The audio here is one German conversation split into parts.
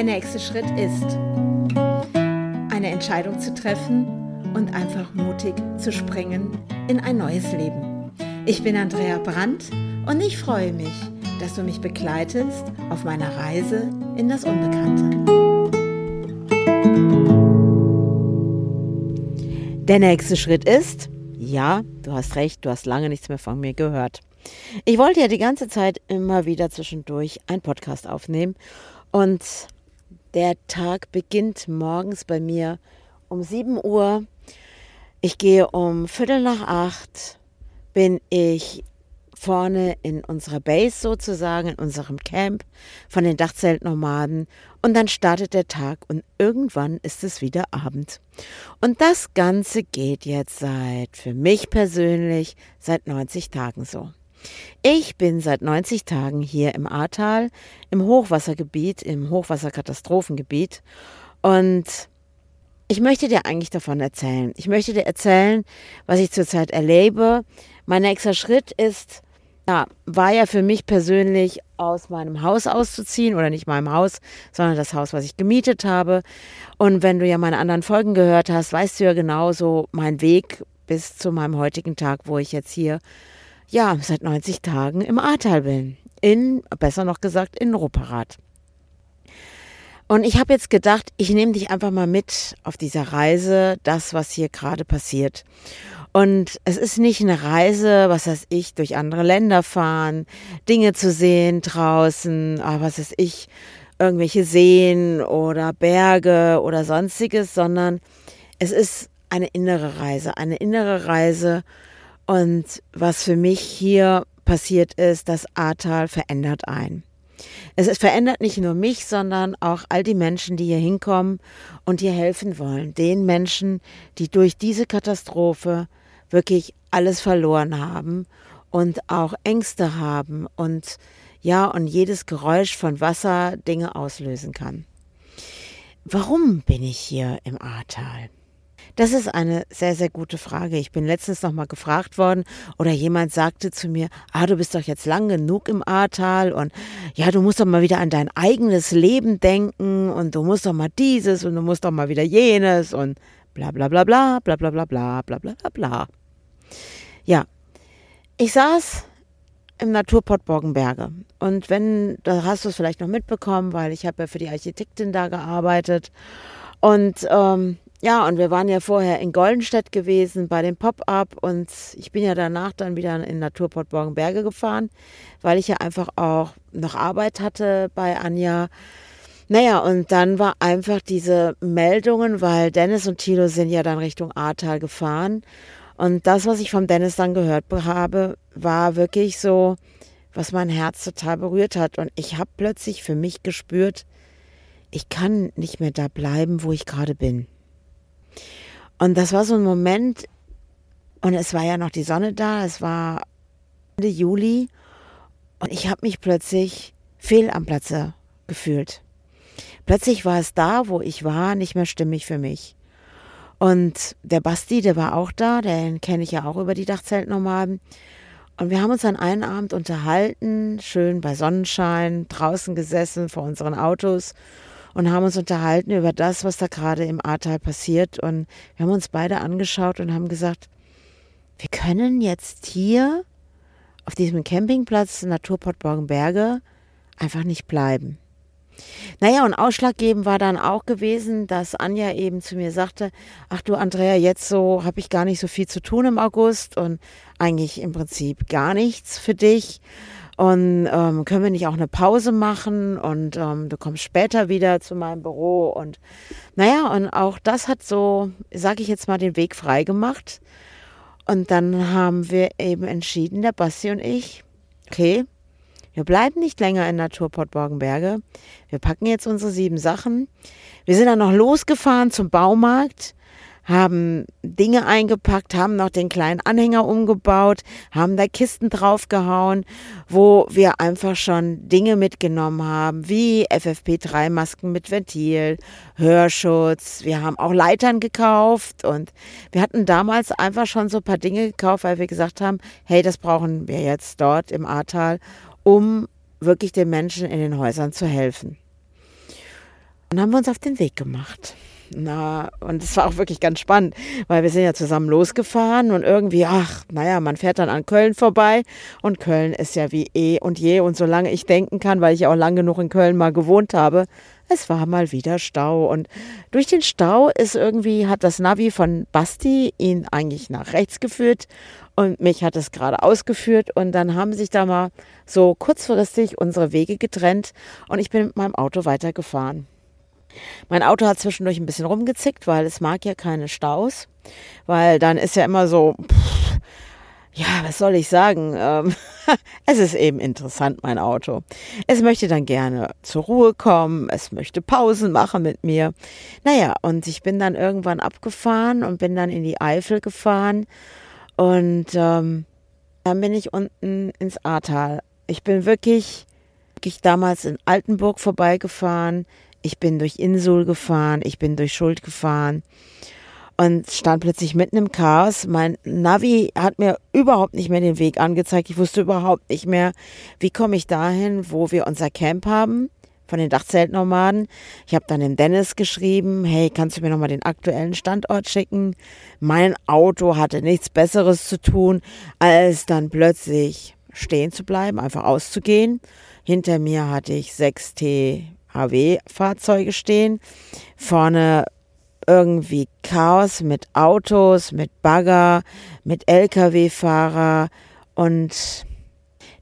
Der nächste Schritt ist, eine Entscheidung zu treffen und einfach mutig zu springen in ein neues Leben. Ich bin Andrea Brandt und ich freue mich, dass du mich begleitest auf meiner Reise in das Unbekannte. Der nächste Schritt ist, ja, du hast recht, du hast lange nichts mehr von mir gehört. Ich wollte ja die ganze Zeit immer wieder zwischendurch einen Podcast aufnehmen und der Tag beginnt morgens bei mir um 7 Uhr. Ich gehe um Viertel nach acht, bin ich vorne in unserer Base sozusagen, in unserem Camp von den Dachzeltnomaden und dann startet der Tag und irgendwann ist es wieder Abend. Und das Ganze geht jetzt seit, für mich persönlich, seit 90 Tagen so. Ich bin seit 90 Tagen hier im Ahrtal, im Hochwassergebiet, im Hochwasserkatastrophengebiet und ich möchte dir eigentlich davon erzählen. Ich möchte dir erzählen, was ich zurzeit erlebe. Mein nächster Schritt ist, ja, war ja für mich persönlich aus meinem Haus auszuziehen oder nicht meinem Haus, sondern das Haus, was ich gemietet habe. Und wenn du ja meine anderen Folgen gehört hast, weißt du ja genauso mein Weg bis zu meinem heutigen Tag, wo ich jetzt hier ja, seit 90 Tagen im Ahrtal bin. In, besser noch gesagt, in Rupperath. Und ich habe jetzt gedacht, ich nehme dich einfach mal mit auf dieser Reise, das, was hier gerade passiert. Und es ist nicht eine Reise, was weiß ich, durch andere Länder fahren, Dinge zu sehen draußen, ah, was weiß ich, irgendwelche Seen oder Berge oder sonstiges, sondern es ist eine innere Reise, eine innere Reise und was für mich hier passiert ist, das Ahrtal verändert ein. Es verändert nicht nur mich, sondern auch all die Menschen, die hier hinkommen und hier helfen wollen. Den Menschen, die durch diese Katastrophe wirklich alles verloren haben und auch Ängste haben und ja, und jedes Geräusch von Wasser Dinge auslösen kann. Warum bin ich hier im Ahrtal? Das ist eine sehr, sehr gute Frage. Ich bin letztens noch mal gefragt worden oder jemand sagte zu mir, ah, du bist doch jetzt lang genug im Ahrtal und ja, du musst doch mal wieder an dein eigenes Leben denken und du musst doch mal dieses und du musst doch mal wieder jenes und bla bla bla bla bla bla bla bla bla bla bla. Ja, ich saß im Naturport Borgenberge. Und wenn, da hast du es vielleicht noch mitbekommen, weil ich habe ja für die Architektin da gearbeitet. Und ähm, ja, und wir waren ja vorher in Goldenstedt gewesen bei dem Pop-Up und ich bin ja danach dann wieder in Naturport Borgenberge gefahren, weil ich ja einfach auch noch Arbeit hatte bei Anja. Naja, und dann war einfach diese Meldungen, weil Dennis und Tilo sind ja dann Richtung Ahrtal gefahren. Und das, was ich vom Dennis dann gehört habe, war wirklich so, was mein Herz total berührt hat. Und ich habe plötzlich für mich gespürt, ich kann nicht mehr da bleiben, wo ich gerade bin. Und das war so ein Moment, und es war ja noch die Sonne da, es war Ende Juli, und ich habe mich plötzlich fehl am Platze gefühlt. Plötzlich war es da, wo ich war, nicht mehr stimmig für mich. Und der Basti, der war auch da, den kenne ich ja auch über die Dachzeltnomaden. Und wir haben uns an einen Abend unterhalten, schön bei Sonnenschein, draußen gesessen vor unseren Autos und haben uns unterhalten über das, was da gerade im Ahrtal passiert. Und wir haben uns beide angeschaut und haben gesagt, wir können jetzt hier auf diesem Campingplatz Naturport Borgenberge einfach nicht bleiben. Naja, und ausschlaggebend war dann auch gewesen, dass Anja eben zu mir sagte, ach du Andrea, jetzt so habe ich gar nicht so viel zu tun im August und eigentlich im Prinzip gar nichts für dich. Und ähm, können wir nicht auch eine Pause machen und ähm, du kommst später wieder zu meinem Büro. Und naja, und auch das hat so, sage ich jetzt mal, den Weg frei gemacht. Und dann haben wir eben entschieden, der Basti und ich, okay, wir bleiben nicht länger in Naturport Borgenberge. Wir packen jetzt unsere sieben Sachen. Wir sind dann noch losgefahren zum Baumarkt haben Dinge eingepackt, haben noch den kleinen Anhänger umgebaut, haben da Kisten draufgehauen, wo wir einfach schon Dinge mitgenommen haben, wie FFP3-Masken mit Ventil, Hörschutz. Wir haben auch Leitern gekauft und wir hatten damals einfach schon so ein paar Dinge gekauft, weil wir gesagt haben, hey, das brauchen wir jetzt dort im Ahrtal, um wirklich den Menschen in den Häusern zu helfen. Und haben wir uns auf den Weg gemacht. Na, und es war auch wirklich ganz spannend, weil wir sind ja zusammen losgefahren und irgendwie, ach, naja, man fährt dann an Köln vorbei und Köln ist ja wie eh und je und solange ich denken kann, weil ich ja auch lange genug in Köln mal gewohnt habe, es war mal wieder Stau und durch den Stau ist irgendwie, hat das Navi von Basti ihn eigentlich nach rechts geführt und mich hat es gerade ausgeführt und dann haben sich da mal so kurzfristig unsere Wege getrennt und ich bin mit meinem Auto weitergefahren. Mein Auto hat zwischendurch ein bisschen rumgezickt, weil es mag ja keine Staus, weil dann ist ja immer so, pff, ja, was soll ich sagen? Ähm, es ist eben interessant, mein Auto. Es möchte dann gerne zur Ruhe kommen, es möchte Pausen machen mit mir. Naja, und ich bin dann irgendwann abgefahren und bin dann in die Eifel gefahren und ähm, dann bin ich unten ins Ahrtal. Ich bin wirklich, wirklich damals in Altenburg vorbeigefahren, ich bin durch Insul gefahren, ich bin durch Schuld gefahren und stand plötzlich mitten im Chaos. Mein Navi hat mir überhaupt nicht mehr den Weg angezeigt. Ich wusste überhaupt nicht mehr, wie komme ich dahin, wo wir unser Camp haben von den Dachzeltnomaden. Ich habe dann dem Dennis geschrieben, hey, kannst du mir nochmal den aktuellen Standort schicken? Mein Auto hatte nichts Besseres zu tun, als dann plötzlich stehen zu bleiben, einfach auszugehen. Hinter mir hatte ich 6T HW-Fahrzeuge stehen. Vorne irgendwie Chaos mit Autos, mit Bagger, mit Lkw-Fahrer und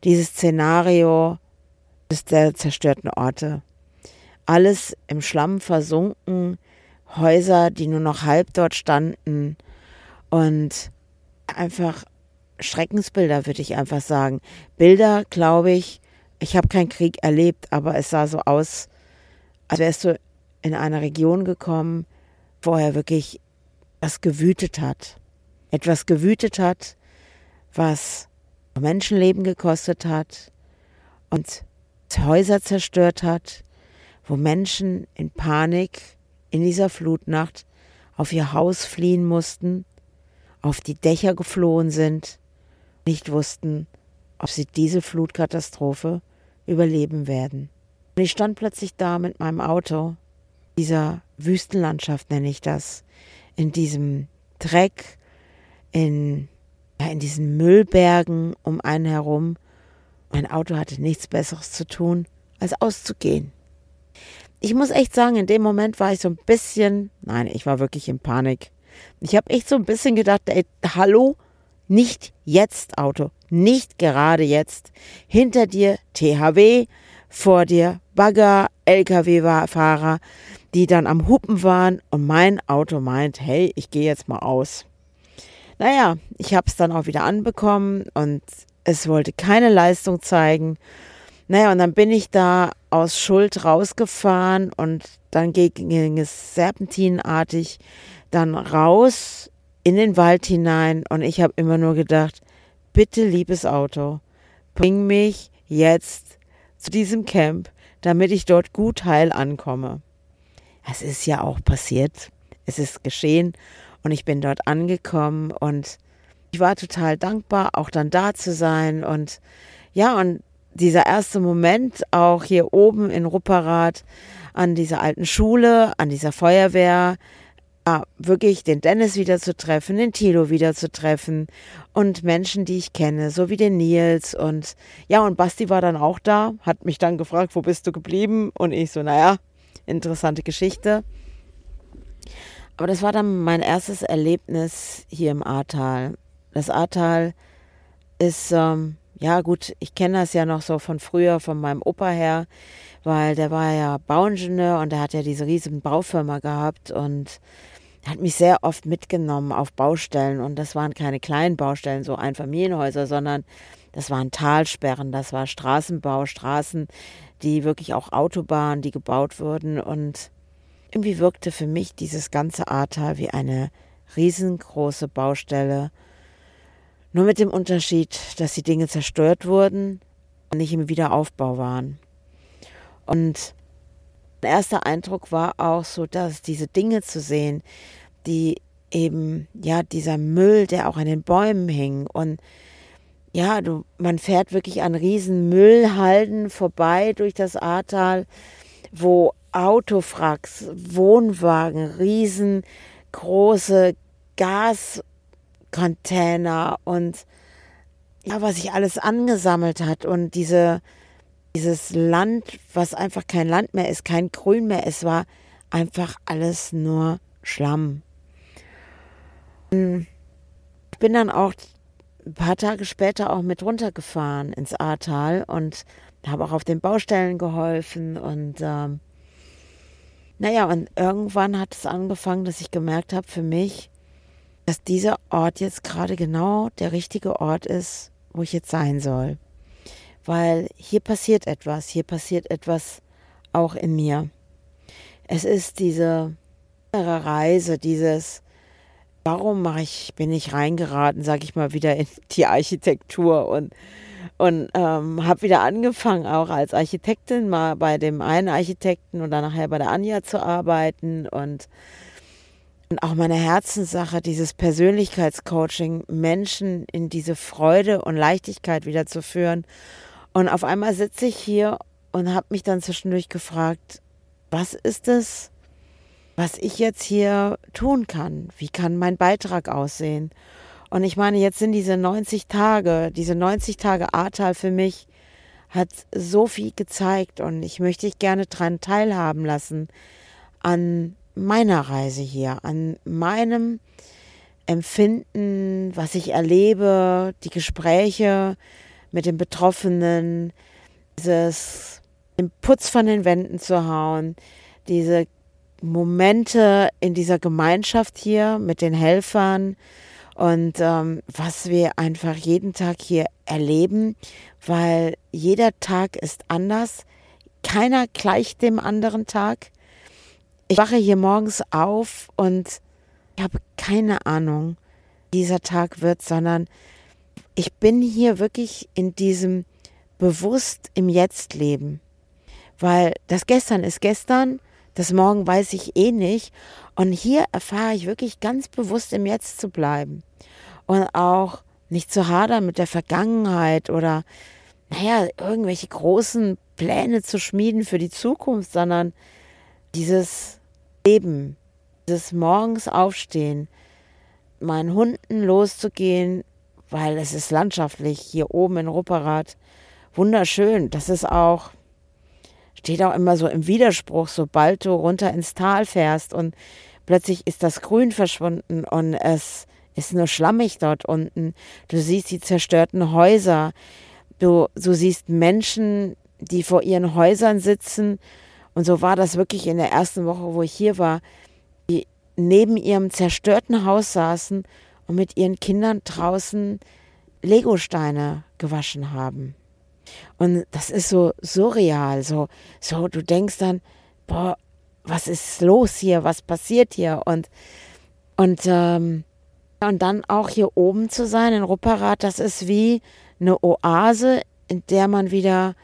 dieses Szenario der zerstörten Orte. Alles im Schlamm versunken, Häuser, die nur noch halb dort standen und einfach Schreckensbilder, würde ich einfach sagen. Bilder, glaube ich, ich habe keinen Krieg erlebt, aber es sah so aus, als wärst du in eine Region gekommen, vorher wirklich was gewütet hat. Etwas gewütet hat, was Menschenleben gekostet hat und Häuser zerstört hat, wo Menschen in Panik in dieser Flutnacht auf ihr Haus fliehen mussten, auf die Dächer geflohen sind, nicht wussten, ob sie diese Flutkatastrophe überleben werden. Und ich stand plötzlich da mit meinem Auto, dieser Wüstenlandschaft nenne ich das, in diesem Dreck, in, ja, in diesen Müllbergen um einen herum. Mein Auto hatte nichts Besseres zu tun, als auszugehen. Ich muss echt sagen, in dem Moment war ich so ein bisschen, nein, ich war wirklich in Panik. Ich habe echt so ein bisschen gedacht, ey, hallo, nicht jetzt Auto, nicht gerade jetzt. Hinter dir THW, vor dir Bagger, Lkw-Fahrer, die dann am Hupen waren und mein Auto meint, hey, ich gehe jetzt mal aus. Naja, ich habe es dann auch wieder anbekommen und es wollte keine Leistung zeigen. Naja, und dann bin ich da aus Schuld rausgefahren und dann ging es serpentinartig dann raus in den Wald hinein und ich habe immer nur gedacht, bitte liebes Auto, bring mich jetzt zu diesem Camp, damit ich dort gut heil ankomme. Es ist ja auch passiert, es ist geschehen und ich bin dort angekommen und ich war total dankbar, auch dann da zu sein und ja, und dieser erste Moment auch hier oben in Rupperath an dieser alten Schule, an dieser Feuerwehr, ja, wirklich den Dennis wieder zu treffen, den Tilo wieder zu treffen und Menschen, die ich kenne, so wie den Nils und ja, und Basti war dann auch da, hat mich dann gefragt, wo bist du geblieben? Und ich so, naja, interessante Geschichte. Aber das war dann mein erstes Erlebnis hier im Ahrtal. Das Ahrtal ist, ähm, ja gut, ich kenne das ja noch so von früher, von meinem Opa her, weil der war ja Bauingenieur und der hat ja diese riesen Baufirma gehabt und hat mich sehr oft mitgenommen auf Baustellen. Und das waren keine kleinen Baustellen, so Einfamilienhäuser, sondern das waren Talsperren, das war Straßenbau, Straßen, die wirklich auch Autobahnen, die gebaut wurden. Und irgendwie wirkte für mich dieses ganze Ahrtal wie eine riesengroße Baustelle, nur mit dem Unterschied, dass die Dinge zerstört wurden und nicht im Wiederaufbau waren. Und mein erster Eindruck war auch so, dass diese Dinge zu sehen, die eben, ja, dieser Müll, der auch an den Bäumen hing und ja, du, man fährt wirklich an riesen Müllhalden vorbei durch das Ahrtal, wo Autofracks, Wohnwagen, riesengroße Gascontainer und ja, was sich alles angesammelt hat und diese, dieses Land, was einfach kein Land mehr ist, kein Grün mehr, es war einfach alles nur Schlamm. Ich bin dann auch ein paar Tage später auch mit runtergefahren ins Ahrtal und habe auch auf den Baustellen geholfen und ähm, naja, und irgendwann hat es angefangen, dass ich gemerkt habe für mich, dass dieser Ort jetzt gerade genau der richtige Ort ist, wo ich jetzt sein soll. Weil hier passiert etwas, hier passiert etwas auch in mir. Es ist diese Reise, dieses, warum mache ich, bin ich reingeraten, sage ich mal, wieder in die Architektur und und ähm, habe wieder angefangen, auch als Architektin mal bei dem einen Architekten und dann nachher bei der Anja zu arbeiten und, und auch meine Herzenssache, dieses Persönlichkeitscoaching, Menschen in diese Freude und Leichtigkeit wieder zu führen. Und auf einmal sitze ich hier und habe mich dann zwischendurch gefragt, was ist es, was ich jetzt hier tun kann? Wie kann mein Beitrag aussehen? Und ich meine, jetzt sind diese 90 Tage, diese 90 Tage Ahrtal für mich hat so viel gezeigt und ich möchte dich gerne daran teilhaben lassen an meiner Reise hier, an meinem Empfinden, was ich erlebe, die Gespräche mit den Betroffenen, dieses den Putz von den Wänden zu hauen, diese Momente in dieser Gemeinschaft hier mit den Helfern, und ähm, was wir einfach jeden Tag hier erleben, weil jeder Tag ist anders. Keiner gleicht dem anderen Tag. Ich wache hier morgens auf und ich habe keine Ahnung, wie dieser Tag wird, sondern ich bin hier wirklich in diesem bewusst im Jetzt leben. Weil das Gestern ist gestern, das Morgen weiß ich eh nicht. Und hier erfahre ich wirklich ganz bewusst im Jetzt zu bleiben und auch nicht zu hadern mit der Vergangenheit oder, naja, irgendwelche großen Pläne zu schmieden für die Zukunft, sondern dieses Leben, dieses morgens aufstehen, meinen Hunden loszugehen, weil es ist landschaftlich hier oben in Rupperath wunderschön. Das ist auch, steht auch immer so im Widerspruch, sobald du runter ins Tal fährst und plötzlich ist das Grün verschwunden und es ist nur schlammig dort unten. Du siehst die zerstörten Häuser. Du, du siehst Menschen, die vor ihren Häusern sitzen. Und so war das wirklich in der ersten Woche, wo ich hier war, die neben ihrem zerstörten Haus saßen und mit ihren Kindern draußen Legosteine gewaschen haben. Und das ist so surreal, so, so, du denkst dann, boah, was ist los hier, was passiert hier? Und, und ähm, und dann auch hier oben zu sein in Rupperath, das ist wie eine Oase, in der man wieder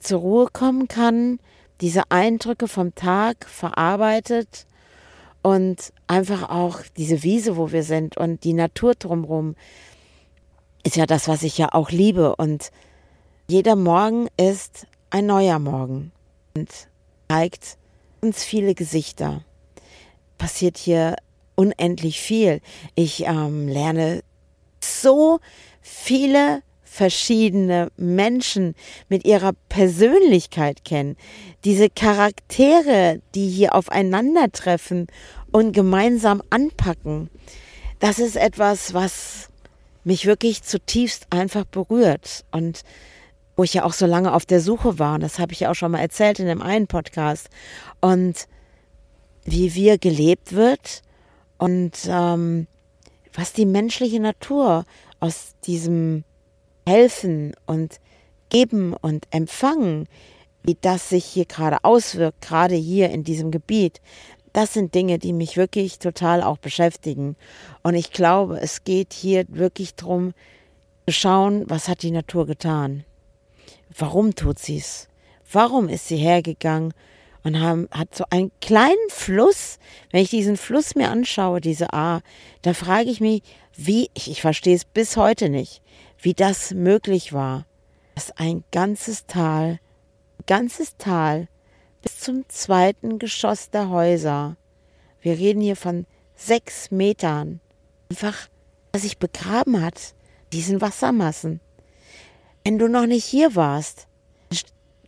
zur Ruhe kommen kann, diese Eindrücke vom Tag verarbeitet und einfach auch diese Wiese, wo wir sind und die Natur drumherum ist ja das, was ich ja auch liebe. Und jeder Morgen ist ein neuer Morgen und zeigt uns viele Gesichter. Passiert hier unendlich viel. Ich ähm, lerne so viele verschiedene Menschen mit ihrer Persönlichkeit kennen. Diese Charaktere, die hier aufeinandertreffen und gemeinsam anpacken. Das ist etwas, was mich wirklich zutiefst einfach berührt und wo ich ja auch so lange auf der Suche war. Und das habe ich ja auch schon mal erzählt in dem einen Podcast. Und wie wir gelebt wird und ähm, was die menschliche Natur aus diesem Helfen und Geben und Empfangen, wie das sich hier gerade auswirkt, gerade hier in diesem Gebiet, das sind Dinge, die mich wirklich total auch beschäftigen. Und ich glaube, es geht hier wirklich darum, zu schauen, was hat die Natur getan? Warum tut sie es? Warum ist sie hergegangen und haben, hat so einen kleinen Fluss. Wenn ich diesen Fluss mir anschaue, diese A, da frage ich mich, wie, ich, ich verstehe es bis heute nicht, wie das möglich war, dass ein ganzes Tal, ganzes Tal bis zum zweiten Geschoss der Häuser. Wir reden hier von sechs Metern. Einfach, sich begraben hat, diesen Wassermassen. Wenn du noch nicht hier warst,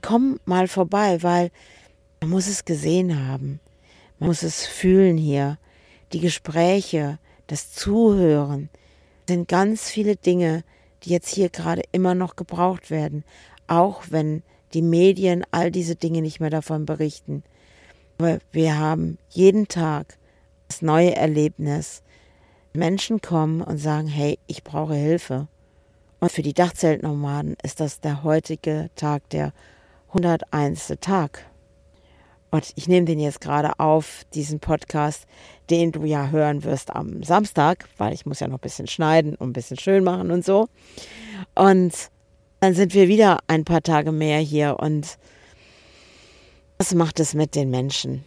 komm mal vorbei, weil man muss es gesehen haben. Man muss es fühlen hier. Die Gespräche, das Zuhören sind ganz viele Dinge, die jetzt hier gerade immer noch gebraucht werden, auch wenn die Medien all diese Dinge nicht mehr davon berichten. Aber wir haben jeden Tag das neue Erlebnis. Menschen kommen und sagen, hey, ich brauche Hilfe. Und für die Dachzeltnomaden ist das der heutige Tag, der 101. Tag. Und ich nehme den jetzt gerade auf, diesen Podcast, den du ja hören wirst am Samstag, weil ich muss ja noch ein bisschen schneiden und ein bisschen schön machen und so. Und dann sind wir wieder ein paar Tage mehr hier und was macht es mit den Menschen?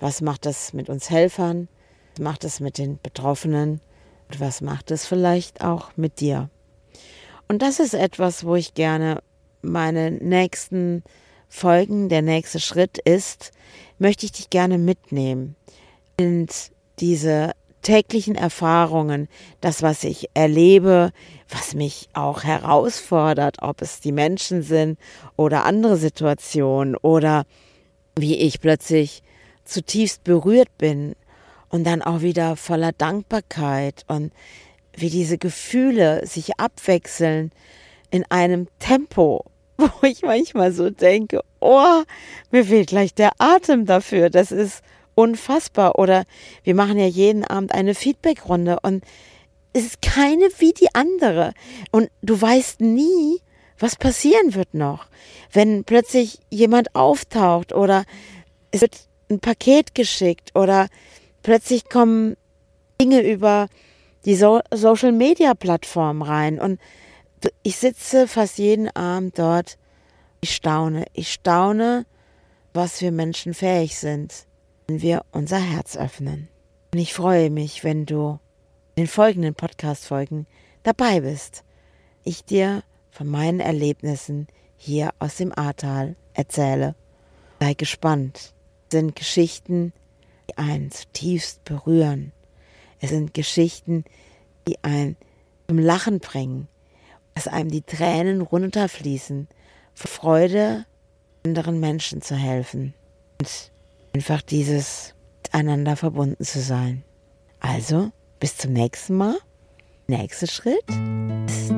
Was macht es mit uns Helfern? Was macht es mit den Betroffenen? Und was macht es vielleicht auch mit dir? Und das ist etwas, wo ich gerne meine nächsten Folgen, der nächste Schritt ist, möchte ich dich gerne mitnehmen. Und diese täglichen Erfahrungen, das, was ich erlebe, was mich auch herausfordert, ob es die Menschen sind oder andere Situationen oder wie ich plötzlich zutiefst berührt bin und dann auch wieder voller Dankbarkeit und wie diese Gefühle sich abwechseln in einem Tempo, wo ich manchmal so denke, oh, mir fehlt gleich der Atem dafür. Das ist unfassbar. Oder wir machen ja jeden Abend eine Feedbackrunde und es ist keine wie die andere. Und du weißt nie, was passieren wird noch. Wenn plötzlich jemand auftaucht oder es wird ein Paket geschickt oder plötzlich kommen Dinge über die so Social Media Plattform rein und ich sitze fast jeden Abend dort. Ich staune. Ich staune, was wir Menschen fähig sind wenn wir unser Herz öffnen. Und ich freue mich, wenn du in den folgenden Podcast-Folgen dabei bist. Ich dir von meinen Erlebnissen hier aus dem Ahrtal erzähle. Sei gespannt. Es sind Geschichten, die einen zutiefst berühren. Es sind Geschichten, die einen zum Lachen bringen, dass einem die Tränen runterfließen, vor Freude, anderen Menschen zu helfen. Und Einfach dieses miteinander verbunden zu sein. Also, bis zum nächsten Mal. Nächster Schritt ist